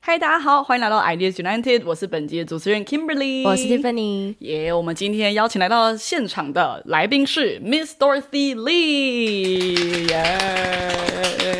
嗨，大家好，欢迎来到 Ideas United，我是本集的主持人 Kimberly，我是 Tiffany。耶我们今天邀请来到现场的来宾是 Miss Dorothy Lee，耶。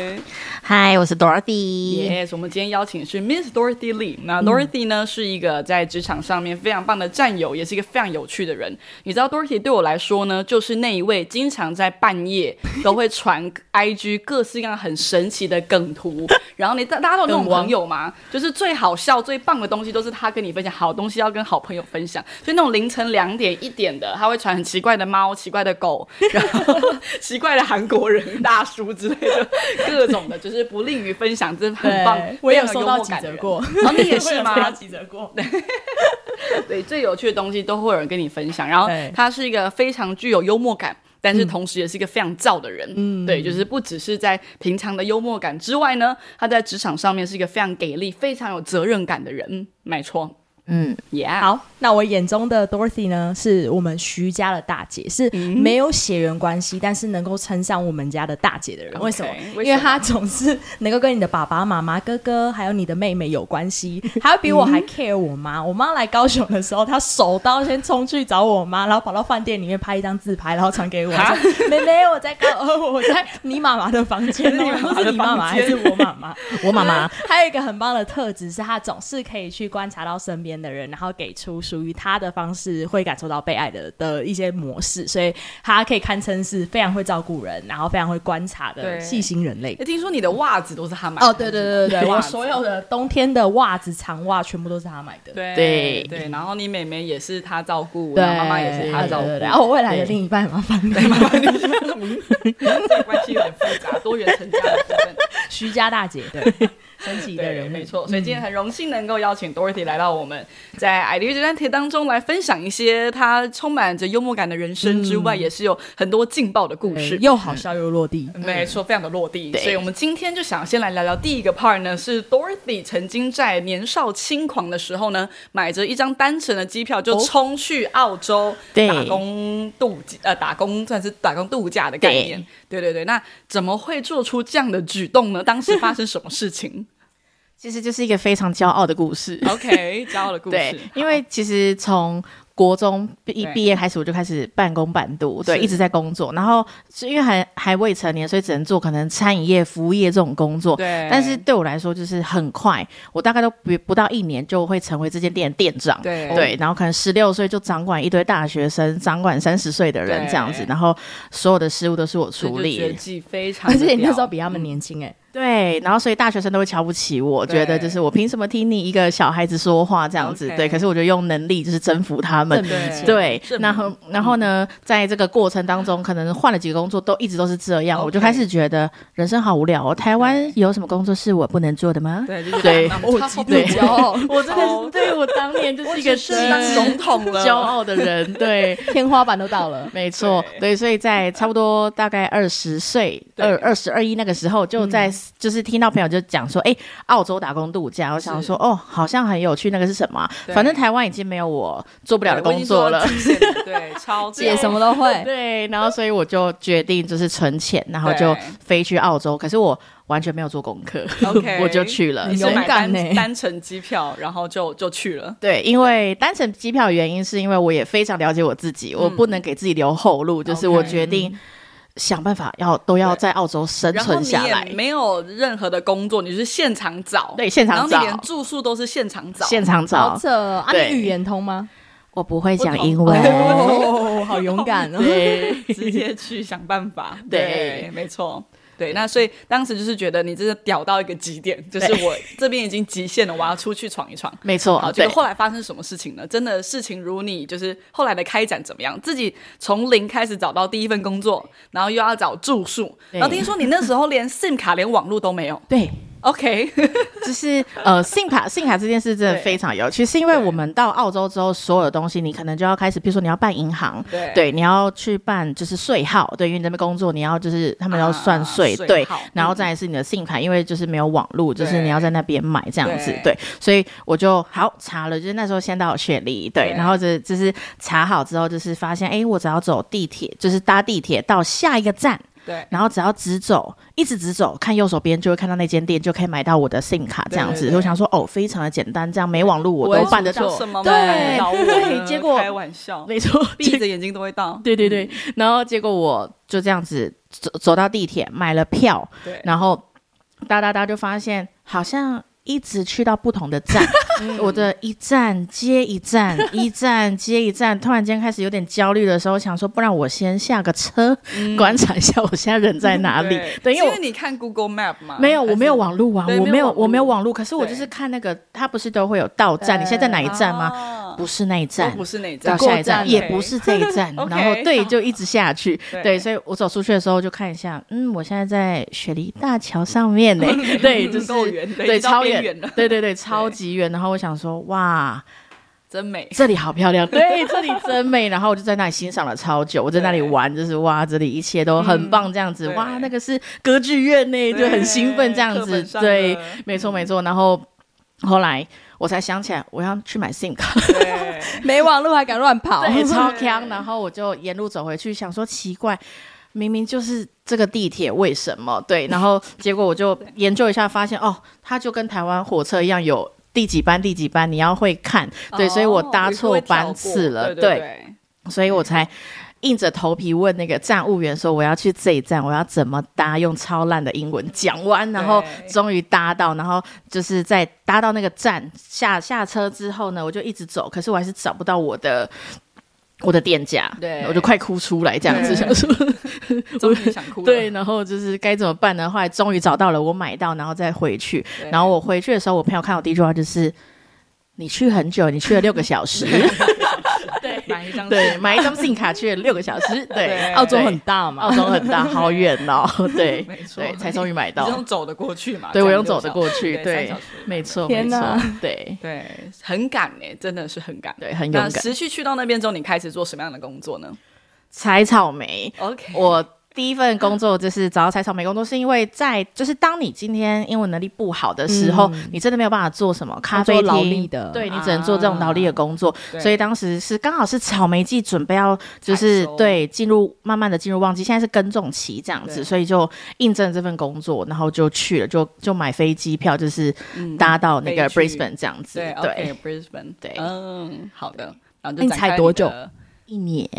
嗨，我是 Dorothy。Yes，我们今天邀请的是 Miss Dorothy Lee。那 Dorothy 呢、是一个在职场上面非常棒的战友，也是一个非常有趣的人。你知道 Dorothy 对我来说呢，就是那一位经常在半夜 都会传 IG 各式各样很神奇的梗图，然后你大大家都有那种朋友吗？就是最好笑、最棒的东西都是他跟你分享，好东西要跟好朋友分享。所以那种凌晨两点一点的，他会传很奇怪的猫、奇怪的狗，然后 奇怪的韩国人大叔之类的，各种的，就是不利于分享，真的很棒。我也有收到几默感的人则过，然后你也是吗？几折过。对，最有趣的东西都会有人跟你分享。然后他是一个非常具有幽默感。但是同时也是一个非常燥的人，嗯，对，就是不只是在平常的幽默感之外呢，他在职场上面是一个非常给力、非常有责任感的人，嗯没错嗯，，Yeah，好，那我眼中的 Dorothy 呢，是我们徐家的大姐，是没有血缘关系，但是能够称上我们家的大姐的人。为什么？因为她总是能够跟你的爸爸妈妈、哥哥还有你的妹妹有关系，还要比我还 care 我妈。我妈来高雄的时候，她手刀先冲去找我妈，然后跑到饭店里面拍一张自拍，然后传给我，哈？说：“妹妹，我在高，呃 我在你妈妈。的房间。哦，然后是你妈妈？还是我妈妈？” 我妈妈。还有一个很棒的特质是，她总是可以去观察到身边的人，然后给出属于他的方式，会感受到被爱的的一些模式，所以他可以堪称是非常会照顾人，然后非常会观察的细心人类。哎，。听说你的袜子都是他买的。哦，对对对对对，我所有的冬天的袜子、长袜全部都是他买的。对对。对，然后你妹妹也是他照顾，对，然后妈妈也是他照顾，对对对然后我未来的另一半麻烦。的，这关系有点复杂，多元成家的部分。徐家大姐，对，神奇的，人物，没错。所以今天很荣幸能够邀请 Dorothy 来到我们在 Idea 这单题当中来分享一些她充满着幽默感的人生之外，也是有很多劲爆的故事。又好笑又落地。没错，非常的落地。所以我们今天就想先来聊聊第一个 part 呢，是 Dorothy 曾经在年少轻狂的时候呢，买着一张单程的机票就冲去澳洲打工度呃打工算是打工度假的概念。对对对，那怎么会做出这样的举动呢？当时发生什么事情其实就是一个非常骄傲的故事。OK，骄傲的故事对，，因为其实从国中毕对毕业开始，我就开始半工半读，对，一直在工作。然后是因为还还未成年，所以只能做可能餐饮业、服务业这种工作。对，但是对我来说，就是很快，我大概都不不到一年就会成为这间店的店长。对对，然后可能十六岁就掌管一堆大学生，掌管三十岁的人对这样子，然后所有的事务都是我处理。技非 常而且你那时候比他们年轻哎、对，然后所以大学生都会瞧不起我，觉得就是我凭什么听你一个小孩子说话这样子对，可是我觉得用能力就是征服他们。对然后然后呢，在这个过程当中，可能换了几个工作，都一直都是这样，我就开始觉得人生好无聊哦。台湾有什么工作是我不能做的吗？对，就是对。那我超对。骄傲，我真的哦是对我当年就是一个是当总统了，骄傲的人，对，天花板都到了。没错，对，所以在差不多大概二十岁、二二十二一那个时候，就在、就是听到朋友就讲说，哎、澳洲打工度假，我想说，哦，好像很有趣，那个是什么啊、反正台湾已经没有我做不了的工作了。对，超姐 什么都会，对，然后所以我就决定就是存钱，然后就飞去澳洲。可是我完全没有做功课 OK 我就去了。勇敢单呢？单程机票，然后就就去了。对，因为单程机票原因是因为我也非常了解我自己，我不能给自己留后路，就是我决定想办法要都要在澳洲生存下来。没有任何的工作，你是现场找，对，现场找然后你连住宿都是现场找，现场好找。扯哦啊！你语言通吗？我不会讲英文，哦，好勇敢哦！对，直接去想办法。对没错。对，那所以当时就是觉得你真的屌到一个极点，就是我这边已经极限了，我要出去闯一闯。没错好，，结对果。后来发生什么事情呢？真的事情如你，就是后来的开展怎么样？自己从零开始找到第一份工作，然后又要找住宿，然后听说你那时候连 SIM 卡、连网络都没有。对，OK，就是呃，信卡信卡这件事真的非常有趣，是因为我们到澳洲之后，所有的东西你可能就要开始，比如说你要办银行，对。对，你要去办就是税号，对，因为你那边工作，你要就是他们要算税，啊对，然后再来是你的信卡，因为就是没有网络，就是你要在那边买这样子，对。对，所以我就好查了，就是那时候先到雪梨，对，对。然后就就是查好之后，就是发现，哎，我只要走地铁，就是搭地铁到下一个站。对然后只要直走，一直直走，看右手边就会看到那间店，就可以买到我的 SIM 卡这样子。我想说，哦，非常的简单，这样没网络我都办得到。什么对结果开玩笑，没错，闭着眼睛都会到。对对对，然后结果我就这样子走走到地铁，买了票，对，然后哒哒哒就发现好像一直去到不同的站，我的一站接一站，一站接一站，突然间开始有点焦虑的时候，想说不然我先下个车，观察一下我现在人在哪里。对，因为我为你看 Google Map 吗，没有，我没有网路啊，我没有，我没有网路。可是我就是看那个，它不是都会有到站？你现在在哪一站吗？啊不是那一站，不是那一到站，下一站也不是这一站 然后对，就一直下去。对。对，所以我走出去的时候就看一下，嗯，我现在在雪梨大桥上面呢，对，就是对，超远。了，对对对，超级远。然后我想说，哇，真美。这里好漂亮，对，这里真美。然后我就在那里欣赏了超久，我在那里玩，就是哇，这里一切都很棒，这样子，对。哇，那个是歌剧院呢，就很兴奋这样子。对的，没错没错。然后后来我才想起来，我要去买 SIM 卡。对，没网络还敢乱跑，对，超强。然后我就沿路走回去，想说奇怪，明明就是这个地铁，为什么？对，然后结果我就研究一下，发现哦，它就跟台湾火车一样有。第几班？第几班？你要会看，对，所以我搭错班次了，对所以我才硬着头皮问那个站务员说我要去这一站，我要怎么搭？用超烂的英文讲完，然后对终于搭到，然后就是在搭到那个站下下车之后呢，我就一直走，可是我还是找不到我的。我的店家，对我就快哭出来，这样子想说，终于想哭了。对，然后就是该怎么办呢？后来终于找到了，我买到，然后再回去。然后我回去的时候，我朋友看我第一句话就是：“你去很久，你去了六个小时。” 对买一张对，买一张 SIM 卡去了六个小时。对对，澳洲很大嘛澳，洲很大，好远哦。对，没错对，才终于买到。用走的过去嘛？对，我用走的过去。对没错，没天哪错。对对，很赶哎，真的是很赶。对，很勇那敢。持续去到那边之后，你开始做什么样的工作呢采草莓，？OK，我第一份工作就是找到采草莓工作，是因为在就是当你今天英文能力不好的时候，嗯。你真的没有办法做什么咖啡做劳力的。对你只能做这种劳力的工作。对。所以当时是刚好是草莓季准备要就是对进入慢慢的进入旺季，现在是耕种期这样子，所以就应征这份工作，然后就去了，就就买飞机票，就是嗯搭到那个 Brisbane 这样子，对对，，OK，Brisbane，对。嗯，好的。然后就你才多久的一年。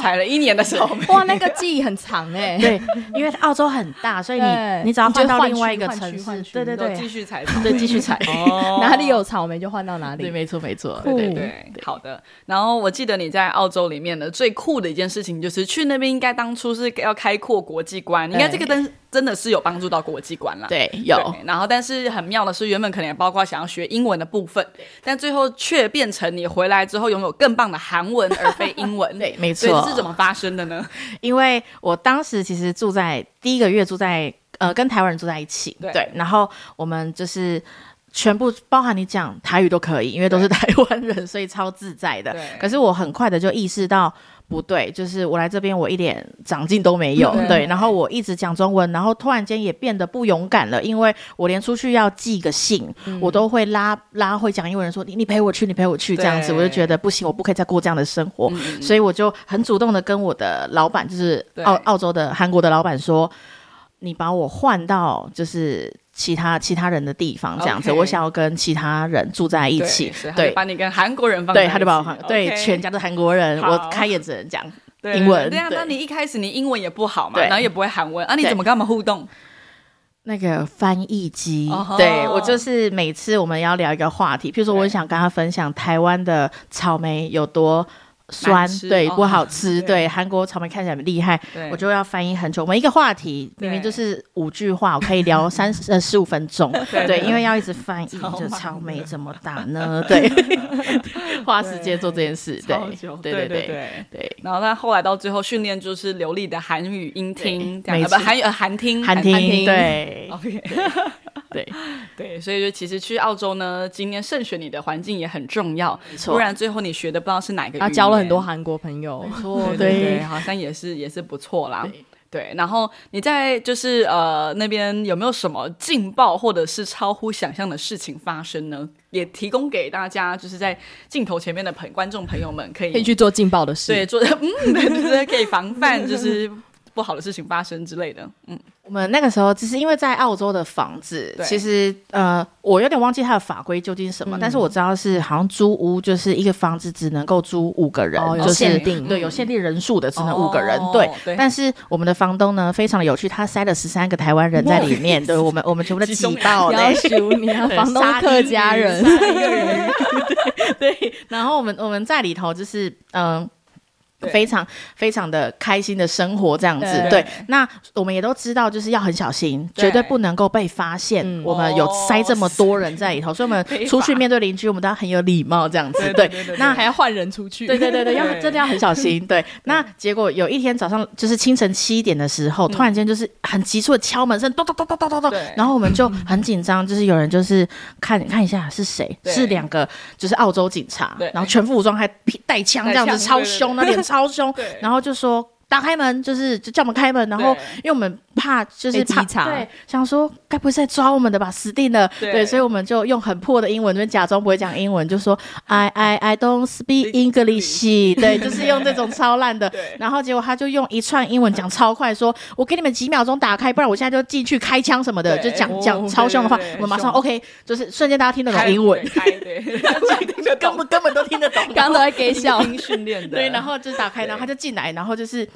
采了一年的草莓，哇，那个记忆很长哎，对，因为澳洲很大，所以你你只要换换到另外一个城市对对对。继，续采草，对，继续采。哦。哪里有草莓就换到哪里。对，没错没错，对。对酷对，好的。然后我记得你在澳洲里面的最酷的一件事情，就是去那边应该当初是要开阔国际观，应该这个真真的是有帮助到国际观啦。对有对然后但是很妙的是，原本可能也包括想要学英文的部分，但最后却变成你回来之后拥有更棒的韩文而非英文。对，没错这是怎么发生的呢？因为我当时其实住在第一个月住在呃跟台湾人住在一起，对然后我们就是。全部包含你讲台语都可以，因为都是台湾人，所以超自在的。可是我很快的就意识到不对，就是我来这边我一点长进都没有，对。对。然后我一直讲中文，然后突然间也变得不勇敢了，因为我连出去要寄个信，嗯。我都会拉拉会讲英文人说你你陪我去，你陪我去这样子，我就觉得不行，我不可以再过这样的生活，嗯所以我就很主动的跟我的老板，就是澳澳洲的韩国的老板说，你把我换到就是其他其他人的地方这样子我想要跟其他人住在一起。对。把你跟韩国人放在对，一起，他就把我换，对全家都韩国人，我开眼只能讲。英文。对啊，对。那你一开始你英文也不好嘛，然后也不会韩文啊，你怎么跟他们互动？那个翻译机。对我就是每次我们要聊一个话题，譬如说我想跟他分享台湾的草莓有多酸对，哦不好吃，对。对，韩国草莓看起来很厉害，我就要翻译很久。我们一个话题明明就是五句话，我可以聊三十呃十五分钟，对。对，因为要一直翻译，超就草莓怎么打呢？对，花时间做这件事，对对。对对对。对。然后他后来到最后训练就是流利的韩语音听，不韩语呃韩听韩听听。对，OK，对，对，所以就其实去澳洲呢，今年慎选你的环境也很重要，没错不然最后你学的不知道是哪个。他交了很多韩国朋友，错对对对，好像也是也是不错啦。对对，然后你在就是呃那边有没有什么劲爆或者是超乎想象的事情发生呢？也提供给大家，就是在镜头前面的朋观众朋友们可以可以去做劲爆的事。对做嗯，对 对对，可以防范就是不好的事情发生之类的。嗯，我们那个时候只是因为在澳洲的房子，其实呃，我有点忘记它的法规究竟是什么，但是我知道是好像租屋就是一个房子只能够租五个人，就是限定。对，有限定人数的，只能五个人。哦对，对。但是我们的房东呢非常的有趣，他塞了十三个台湾人在里面，对我们我们全部都挤爆嘞。求你啊，对房东客家人，对，然后我们我们在里头就是嗯。对非常非常的开心的生活这样子，对。对。那我们也都知道，就是要很小心，对。绝对不能够被发现。嗯。我们有塞这么多人在里头，所以我们 出去面对邻居，我们都要很有礼貌这样子。对那还要换人出去。对对对对，要对真的要很小心。对，那结果有一天早上，就是清晨七点的时候，突然间就是很急促的敲门声，咚咚咚咚咚咚咚，然后我们就很紧张，就是有人就是看看一下是谁，是两个就是澳洲警察对，然后全副武装还带枪这样子，超凶，那脸超凶，然后就说。打开门，就是就叫我们开门，然后因为我们怕就是对，想说该不会是在抓我们的吧，死定了，对。对，所以我们就用很破的英文，那边假装不会讲英文，就说 I I I don't speak English，对，就是用这种超烂的，然后结果他就用一串英文讲超快，说我给你们几秒钟打开，不然我现在就进去开枪什么的，就讲哦讲超凶的话。我们马上 OK，就是瞬间大家听得懂英文，对，听得懂根本根本都听得懂，刚刚都在给笑，听训练的，对，然后就打开，然后他就进来，然后就是。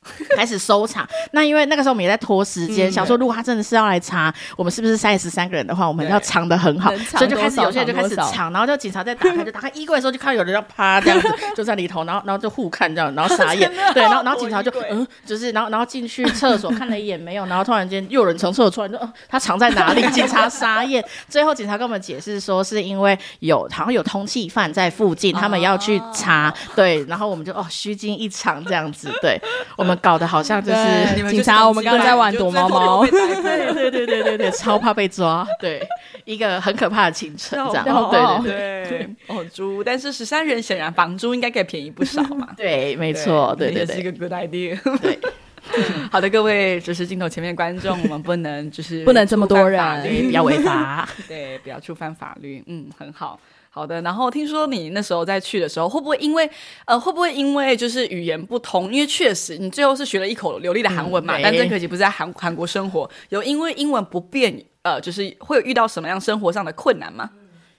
开始搜查，那因为那个时候我们也在拖时间，嗯想说如果他真的是要来查我们是不是三十三个人的话，我们要藏的很好，所以就开始有些人就开始藏然后就警察在打开，就打开衣柜的时候就看到有人要趴这样子，就在里头，然后然后就互看这样，然后傻眼，对，然后然后警察就嗯，就是然后然后进去厕所看了一眼没有，然后突然间又有人从厕所出来，就呃他藏在哪里？警察傻眼，最后警察跟我们解释说是因为有好像有通缉犯在附近，他们要去查，对，然后我们就哦虚惊一场这样子，对我们搞得好像就是。警察我们刚刚在玩躲猫猫 对对对对对对，超怕被抓，对，一个很可怕的行程，这样，好对好对对对，哦，猪，但是十三人显然房租应该可以便宜不少嘛。对，没错，对对对是一个 good idea。对，好的，各位就是镜头前面的观众，我们不能就是不能这么多人不要违法。对，不要触犯法律。嗯，很好。好的，然后听说你那时候在去的时候，会不会因为呃，会不会因为就是语言不通？因为确实你最后是学了一口流利的韩文嘛，嗯但真可惜不是在韩韩国生活，有因为英文不便，呃，就是会有遇到什么样生活上的困难吗？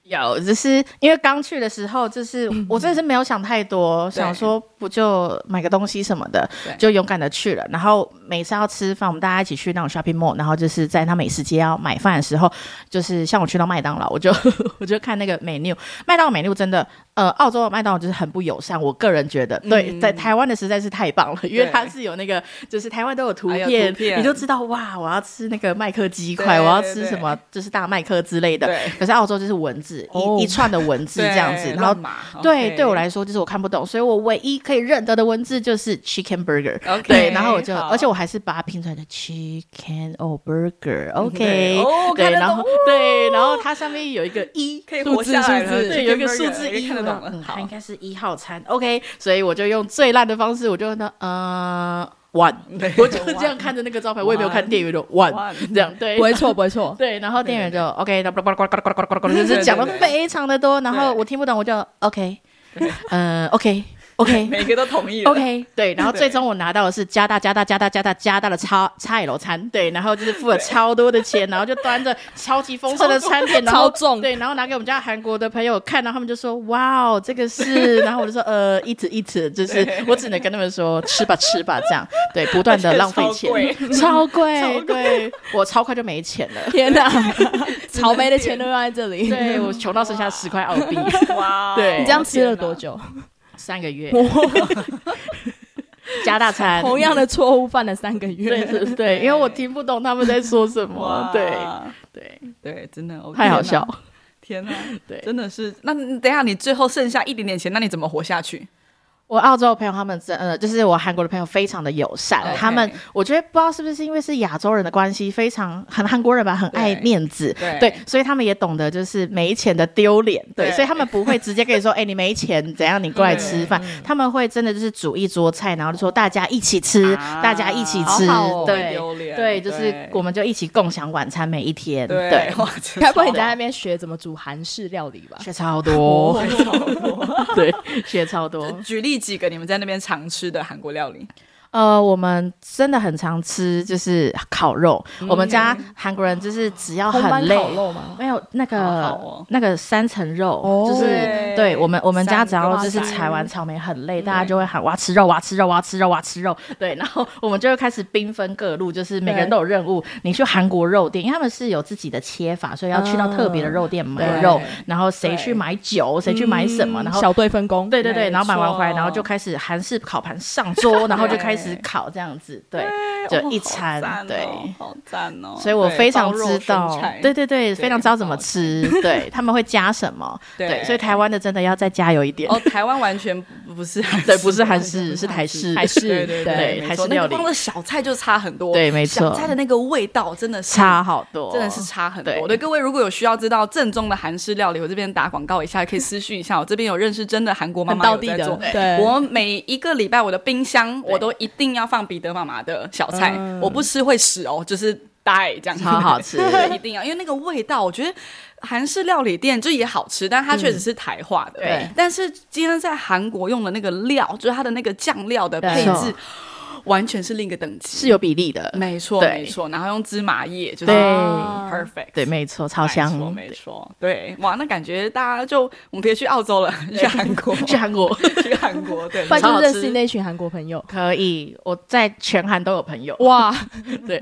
有，只是因为刚去的时候，就是我真的是没有想太多，对想说不就买个东西什么的对，就勇敢的去了。然后每次要吃饭，我们大家一起去那种 shopping mall，然后就是在他美食街要买饭的时候，就是像我去到麦当劳，我就 我就看那个 menu，麦当劳 menu 真的，呃，澳洲的麦当劳就是很不友善，我个人觉得，对，嗯在台湾的实在是太棒了，因为对它是有那个，就是台湾都有图片，你就知道哇，我要吃那个麦克鸡块，我要吃什么，就是大麦克之类的。对。可是澳洲就是文字，哦。一一串的文字这样子，然后对对我来说就是我看不懂，所以我唯一可以认得的文字就是 chicken burger。对，然后我就，而且我还是把它拼出来的 chicken or burger，OK，哦对，然后对，然后它上面有一个一可以活数字下来了数字，对，有一个数字一，看得懂了嗯好。它应该是一号餐，OK，所以我就用最烂的方式，我就问他，呃，one，我就这样看着那个招牌，我也没有看店员的 one，One。这样对，不会错，不会错。对，然后店员就 OK，呱呱呱呱呱呱呱呱呱，就是讲的非常的多，然后我听不懂，我就 OK，嗯，OK。OK 每个都同意了。OK，对，然后最终我拿到的是加大加大加大加大加大的超叉 L 餐，对，然后就是付了超多的钱，然后就端着超级丰盛的餐点，然后超重对，然后拿给我们家韩国的朋友看，然后他们就说哇哦，这个是，然后我就说呃，eat eat，就是我只能跟他们说吃吧吃吧这样，对，不断的浪费钱，超贵，对。我超快就没钱了。天哪，草莓的钱都用在这里。对我穷到剩下十块澳币，哇，对。你这样吃了多久？三个月，加大餐，同样的错误犯了三个月。对对对，因为我听不懂他们在说什么，，对对，对，真的太好笑。天哪，对真的是。那等一下你最后剩下一点点钱，那你怎么活下去？我澳洲的朋友他们真呃，就是我韩国的朋友非常的友善他们我觉得不知道是不是因为是亚洲人的关系，非常很韩国人吧，很爱面子，对。所以他们也懂得就是没钱的丢脸，对，所以他们不会直接跟你说，哎、你没钱怎样，你过来吃饭，他们会真的就是煮一桌菜，然后就说大家一起吃，啊大家一起吃，好好哦对丢脸对，就是我们就一起共享晚餐每一天，对对，哇，真该 不会你在那边学怎么煮韩式料理吧？学超多，对，学超多。举例几个你们在那边常吃的韩国料理？呃，我们真的很常吃，就是烤肉。我们家韩国人就是只要很累，烤肉吗？没有那个、好好哦那个三层肉，哦就是对对我们我们家只要就是采完草莓很累，大家就会喊哇吃肉，哇吃肉，哇吃肉，哇吃肉。对，然后我们就会开始兵分各路，就是每个人都有任务。你去韩国肉店，因为他们是有自己的切法，所以要去到特别的肉店买对肉，然后谁去买酒，谁去买什么，然后嗯小队分工，对对对，然后买完回来，然后就开始韩式烤盘上桌，然后就开始烤这样子，对，就一餐，对。好赞哦！所以我非常知道，对对对，非常知道怎么吃，对他们会加什么，对对，所以台湾的真的要再加油一点，哦，台湾完全不不是韩，对，不是韩式，是台式，台式对对对台式料理那个光的小菜就差很多，对没错小菜的那个味道真的是差好多，真的是差很多。对对各位，如果有需要知道正宗的韩式料理，我这边打广告一下，可以私讯一下。我这边有认识真的韩国妈妈在做。，对，我每一个礼拜我的冰箱我都一定要放彼得妈妈的小菜，嗯。我不吃会死哦，就是呆这样，超好吃，一定要，因为那个味道，我觉得韩式料理店就也好吃，但它确实是台化的。对。但是今天在韩国用的那个料，就是它的那个酱料的配置，完全是另一个等级，是有比例的，没错，没错，然后用芝麻叶，就是对。perfect，对，没错，超没错，香，没错，对，哇，那感觉大家就我们别去澳洲了，去韩国，去韩国。去韩国，对，不然就超好吃。认识那群韩国朋友。可以，我在全韩都有朋友，哇，对。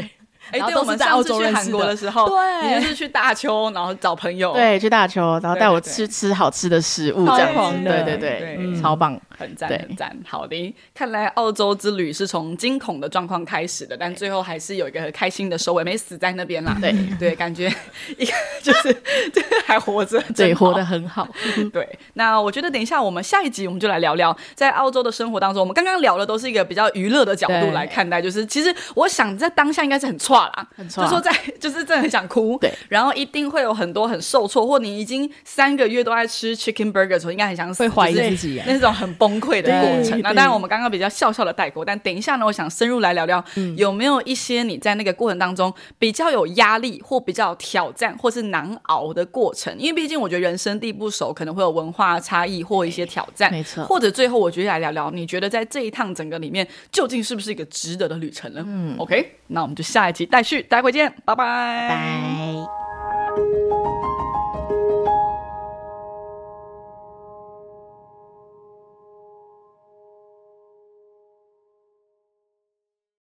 哎，然后对，我们在澳上次去韩洲认识的。国的时候，对。你就是去大邱，然后找朋友，，对，去大邱，然后带我对吃吃好吃的食物，超这样。子，狂的。对对对对，超棒，很赞，很赞。好的，看来澳洲之旅是从惊恐的状况开始的，但最后还是有一个开心的收尾，没死在那边啦。对。对，感觉一个就是 就是还活着，对，活得很好，对，那我觉得等一下我们下一集我们就来聊聊在澳洲的生活当中，我们刚刚聊的都是一个比较娱乐的角度来看待，就是其实我想在当下应该是很差啦，很差就说在就是真的很想哭，对，然后一定会有很多很受挫，或你已经三个月都在吃 chicken burger 的时候，应该很想死，会怀疑自己啊。那种很崩溃的过程。那当然我们刚刚比较笑笑的带过，但等一下呢，我想深入来聊聊，嗯有没有一些你在那个过程当中比较有压力或比较有挑战或是难熬的过程？因为毕竟我觉得人生地不熟，可能会有文化差异或一些挑战，没错或者最后我觉得来聊聊，你觉得在这一趟整个里面，究竟是不是一个值得的旅程呢？嗯，OK，那我们就下一集待续，待会见，拜拜，拜。